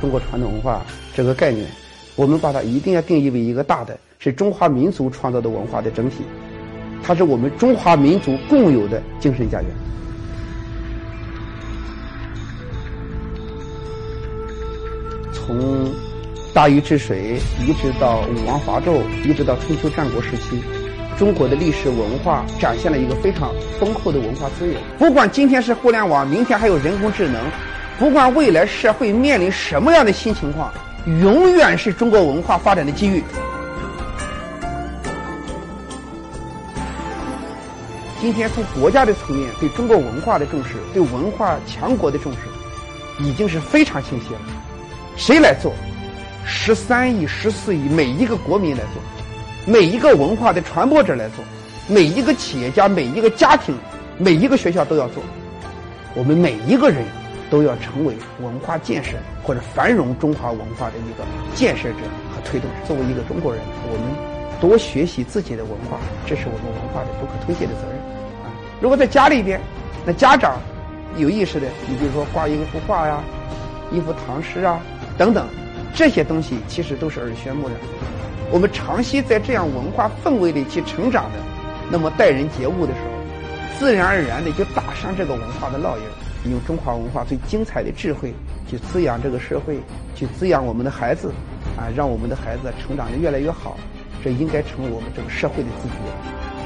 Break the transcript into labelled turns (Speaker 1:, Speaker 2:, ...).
Speaker 1: 中国传统文化这个概念，我们把它一定要定义为一个大的，是中华民族创造的文化的整体，它是我们中华民族共有的精神家园。从大禹治水，一直到武王伐纣，一直到春秋战国时期，中国的历史文化展现了一个非常丰厚的文化资源。不管今天是互联网，明天还有人工智能，不管未来社会面临什么样的新情况，永远是中国文化发展的机遇。今天从国家的层面对中国文化的重视，对文化强国的重视，已经是非常清晰了。谁来做？十三亿、十四亿每一个国民来做，每一个文化的传播者来做，每一个企业家、每一个家庭、每一个学校都要做。我们每一个人都要成为文化建设或者繁荣中华文化的一个建设者和推动者。作为一个中国人，我们多学习自己的文化，这是我们文化的不可推卸的责任。啊，如果在家里边，那家长有意识的，你比如说挂一幅画呀，一幅唐诗啊，等等。这些东西其实都是耳濡目染。我们长期在这样文化氛围里去成长的，那么待人接物的时候，自然而然的就打上这个文化的烙印，用中华文化最精彩的智慧去滋养这个社会，去滋养我们的孩子，啊，让我们的孩子成长的越来越好。这应该成为我们这个社会的自觉。